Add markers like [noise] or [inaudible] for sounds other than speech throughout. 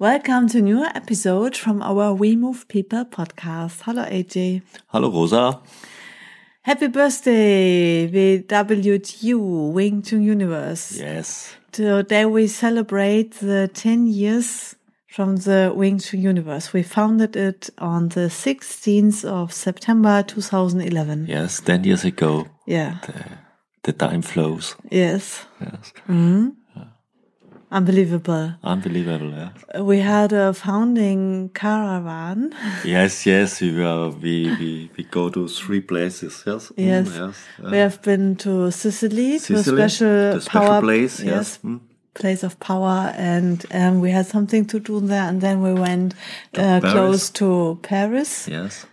Welcome to a new episode from our We Move People podcast. Hello, AJ. Hello, Rosa. Happy birthday, WTU Wing Tsun Universe. Yes. Today we celebrate the 10 years from the Wing Tsun Universe. We founded it on the 16th of September 2011. Yes, 10 years ago. Yeah. The, the time flows. Yes. Yes. Mm. Unbelievable. Unbelievable, yeah. We had a founding caravan. [laughs] Yes, yes, we were, we, we, we go to three places, yes? Yes. Mm, yes. We have been to Sicily, Sicily, to a special, the special power place, yes. Mm. Place of power, and um, we had something to do there, and then we went uh, close to Paris, Yes.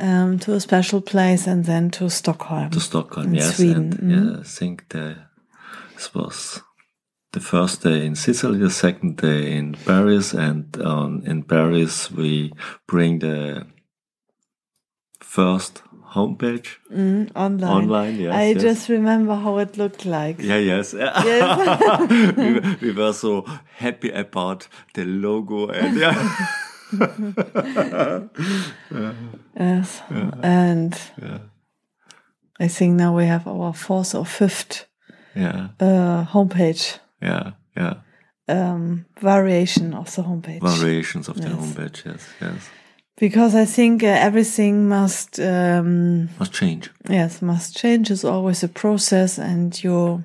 um, to a special place, and then to Stockholm. To Stockholm, In yes. Sweden, And mm. yeah, I think the, this was the first day in Sicily, the second day in Paris, and um, in Paris we bring the first homepage Mm, online. online. Yes, I yes. just remember how it looked like. Yeah, yes. [laughs] Yes. we, were- we were so happy about the logo and yeah. [laughs] Yes. And I think now we have our fourth or fifth yeah, uh, homepage yeah, yeah. um, variation of the homepage. Variations of the homepage, yes, yes. because I think uh, everything must, um, Must change. yes, must change. It's always a process, and you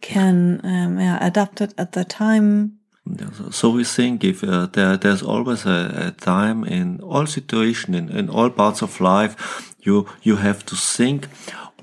can um, yeah, adapt it at the time. So, we think if uh, there, there's always a, a time in all situation in, in all parts of life, you you have to think,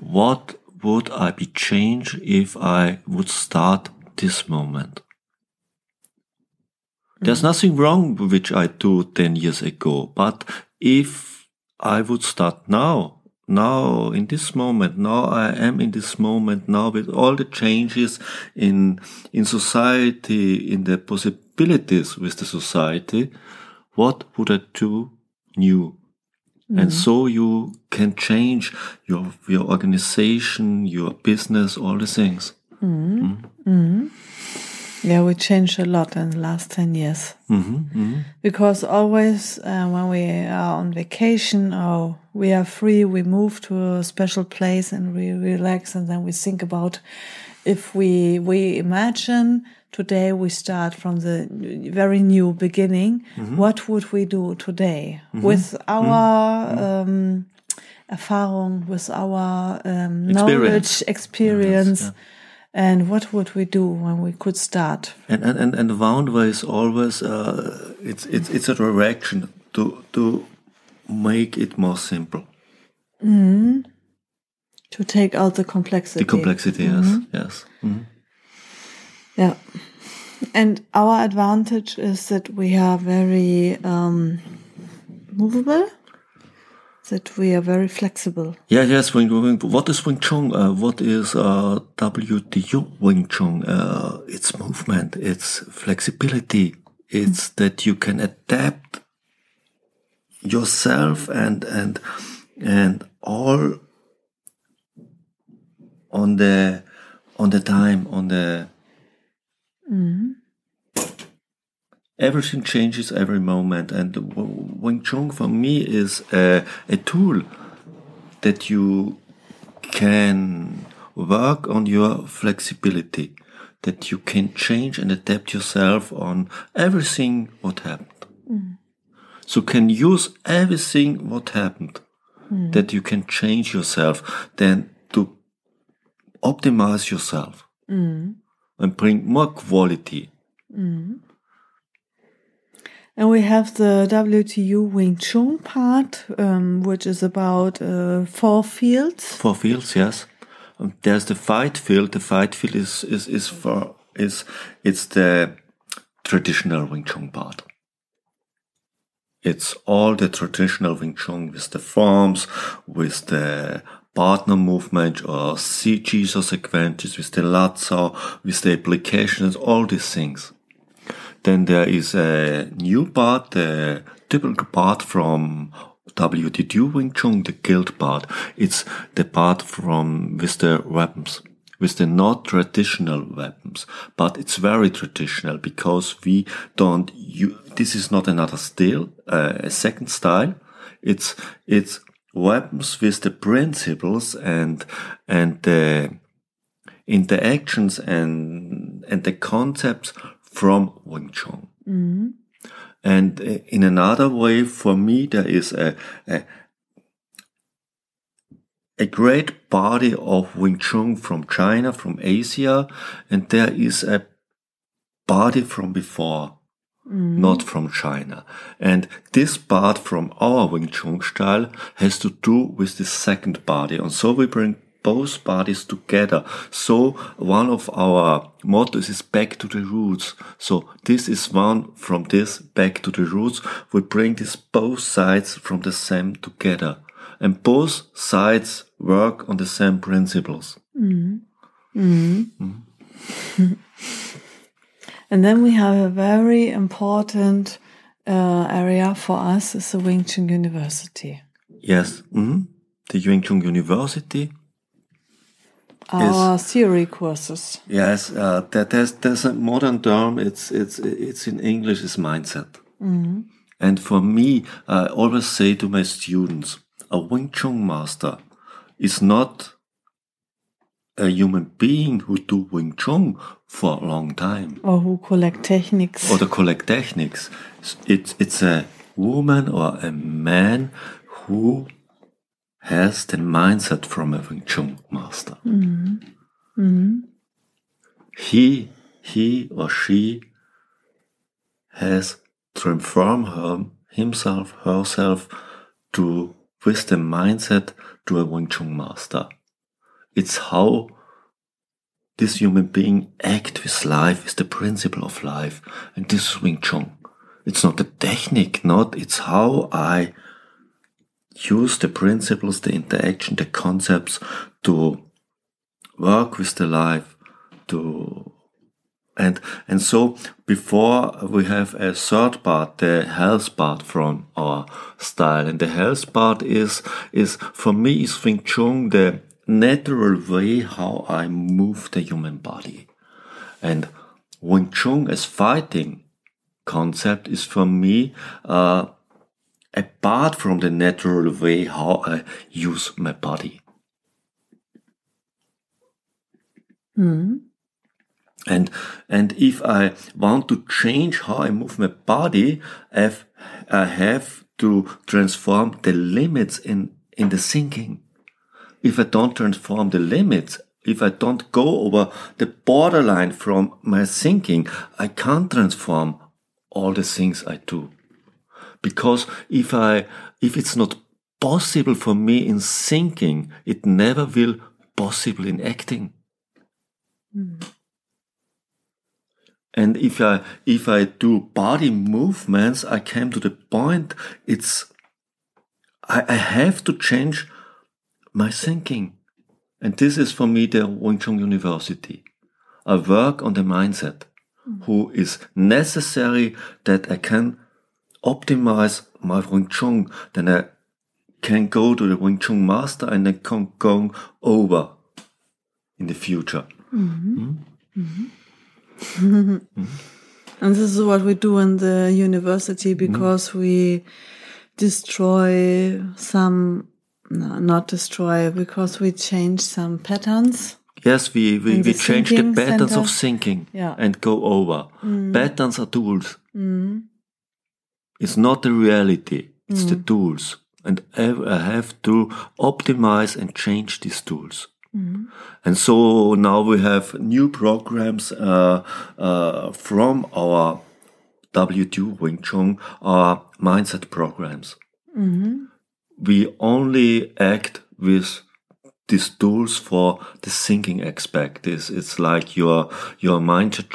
what would I be change if I would start this moment? Mm-hmm. There's nothing wrong with which I do 10 years ago, but if I would start now, now in this moment, now I am in this moment, now with all the changes in, in society, in the possibilities with the society, what would I do new? And mm-hmm. so you can change your, your organization, your business, all the things. Yeah, we changed a lot in the last 10 years. hmm Because always uh, when we are on vacation or we are free, we move to a special place and we relax and then we think about if we, we imagine today we start from the very new beginning, what would we do today? With our, um, Erfahrung, with our um, knowledge, experience, and what would we do when we could start? And and and, and the Woundway is always uh, it's it's it's a direction to to make it more simple. mm. To take out the complexity. The complexity, yes, yes. Mm -hmm. Yeah. And our advantage is that we are very um, movable, that we are very flexible. Yeah, yes. Wing, wing, what is Wing Chun? Uh, what is uh, WTU Wing Chun? Uh, it's movement. It's flexibility. It's that you can adapt yourself and and and all on the on the time on the everything changes every moment. And Wing Chun for me is a, a tool that you can work on your flexibility that you can change and adapt yourself on everything what happened. Mm-hmm. So can use everything what happened mm-hmm. that you can change yourself then to optimize yourself mm-hmm. and bring more quality And we have the WTU Wing Chun part, um, which is about uh, four fields. Four fields, yes. Um, there's the fight field. The fight field is is is for is it's the traditional Wing Chun part. It's all the traditional Wing Chun with the forms, with the partner movement or CG sequences, with the Lazo, with the applications, all these things. Then there is a new part, the typical part from WTU Wing Chun, the guild part. It's the part from with the weapons, with the not traditional weapons, but it's very traditional because we don't. You, this is not another style, uh, a second style. It's it's weapons with the principles and and the interactions and and the concepts from Wing Chun. Mm-hmm. And uh, in another way, for me, there is a, a, a great body of Wing Chun from China, from Asia, and there is a body from before, mm. not from China. And this part from our Wing Chun style has to do with the second body. And so we bring both bodies together. So one of our mottos is back to the roots. So this is one from this back to the roots. We bring these both sides from the same together and both sides work on the same principles. Mm. Mm. Mm. and then we have a very important uh, area for us is the Wing Chun University. Yes, -hmm. the Wing Chun University our is, theory courses. Yes, uh, that there's there's a modern term. It's it's it's in English. Is mindset. Mm -hmm. And for me, I always say to my students, a Wing Chun master is not a human being who do Wing Chun for a long time. Or who collect techniques. Or to collect techniques. It's, it's a woman or a man who has the mindset from a Wing Chun master. Mm-hmm. Mm-hmm. He, he or she has transformed her, himself, herself to with the mindset to a Wing Chun master. It's how this human being act with life is the principle of life. And this is Wing Chun. It's not a technique, not, it's how I use the principles, the interaction, the concepts to work with the life, to and and so before we have a third part, the health part from our style, and the health part is is for me is Wing Chun the natural way how I move the human body, and Wing Chun as fighting concept is for me. Uh, apart from the natural way how I use my body. Mm. And and if I want to change how I move my body, I've, I have to transform the limits in in the thinking. If I don't transform the limits, if I don't go over the borderline from my thinking, I can't transform all the things I do because if I, if it's not possible for me in thinking, it never will possible in acting. Mm. And if I, if I do body movements, I came to the point, it's, I, I have to change my thinking. And this is for me the Wing Chun University. I work on the mindset, mm. who is necessary that I can optimize my Wing Chun, then I can go to the Wing Chun master and I can go over in the future. Mm-hmm. Mm-hmm. [laughs] and this is what we do in the university mm-hmm. because we destroy some, no, not destroy, because we change some patterns. Yes, we, we, we change the patterns center. of thinking yeah. and go over. Mm. Patterns are tools. Mm. It's not the reality, it's mm. the tools. And I have to optimize and change these tools. Mm. And so now we have new programs uh, uh, from our WTU Wing Chun, our mindset programs. Mm-hmm. We only act with these tools for the thinking aspect. It's, it's like your your mindset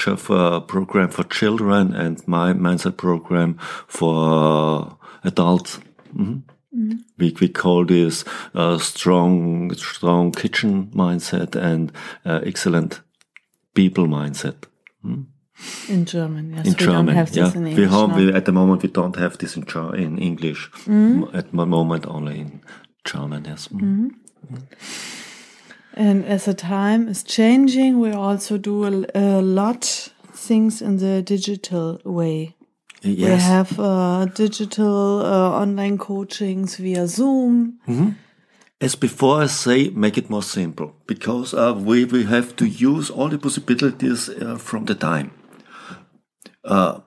program for children and my mindset program for adults. Mhm. We, we call this uh, strong strong kitchen mindset and uh, excellent people mindset. In German, yes. in we German. don't have yeah, this in we have, no. we, at the moment we don't have this in in English. Mm-hmm. At the moment, only in German. Yes. Mm. And as the time is changing, we also do a, a lot things in the digital way. We have uh, digital uh, online coachings via Zoom. As before, I say, make it more simple because uh, we we have to use all the possibilities uh, from the time. Uh,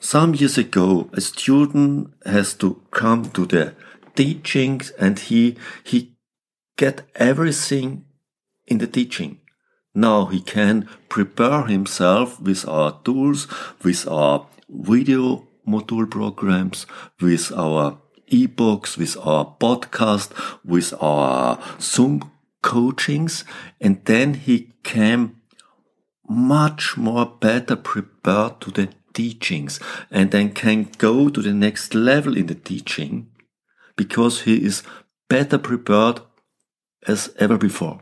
some years ago, a student has to come to the teachings and he he get everything in the teaching. Now he can prepare himself with our tools, with our video module programs, with our ebooks, with our podcast, with our Zoom coachings, and then he can much more better prepared to the teachings and then can go to the next level in the teaching because he is better prepared as ever before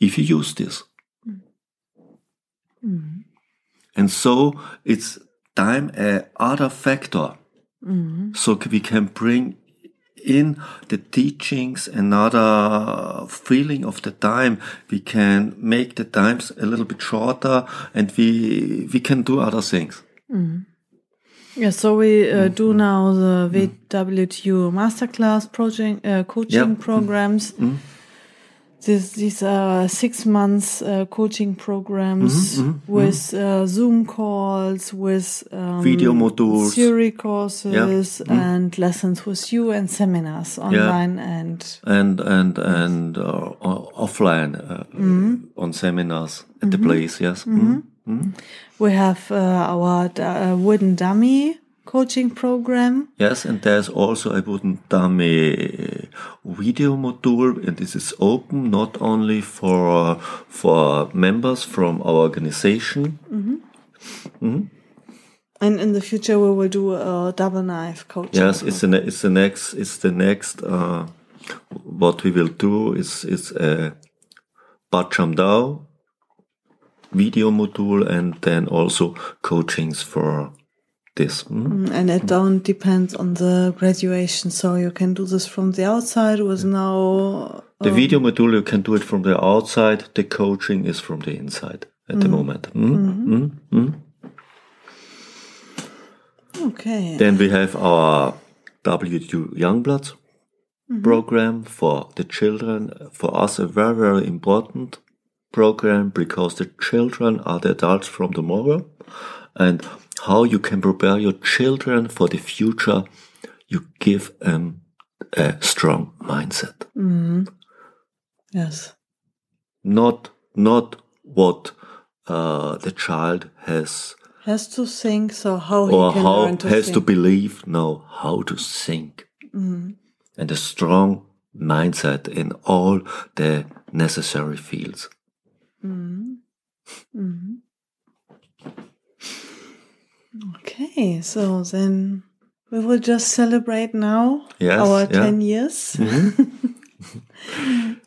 if you use this. Mm-hmm. Mm-hmm. And so it's time a other factor. Mm-hmm. So we can bring in the teachings another feeling of the time. We can make the times a little bit shorter and we we can do other things. Yeah, so we uh, do now the WTU masterclass project uh, coaching. Mm-hmm. programs. This, these are six months uh, coaching programs Mm-hmm, with uh, Zoom calls, with um, Video modules. theory courses, Mm-hmm. and lessons with you, and seminars online and and and and uh, offline uh, on seminars at the place. Yes. We have uh, our uh, wooden dummy coaching program. Yes, and there's also a wooden dummy video module, and this is open not only for for members from our organization. Mhm. Mhm. And in the future, we will do a double knife coaching. Yes, it's the it's the next it's the next. Uh, what we will do is is a Baat Cham Dao video module, and then also coachings for this. Mm. And it don't depend on the graduation, so you can do this from the outside with no. The video module you can do it from the outside. The coaching is from the inside at the moment. Mm? Mm? Mm? Okay. Then we have our WTU Youngbloods program for the children. For us, a very, very important program because the children are the adults from tomorrow. And how you can prepare your children for the future, you give them a strong mindset. Mm-hmm. yes. Not, not what uh, the child has Has to think. So how he or can how learn to has to believe no how to think mm-hmm. and a strong mindset in all the necessary fields mm-hmm. Okay, so then we will just celebrate now Yes, our yeah. 10 years. Mm-hmm.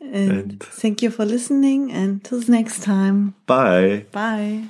[laughs] and, And- thank you for listening and till next time. bye Bye.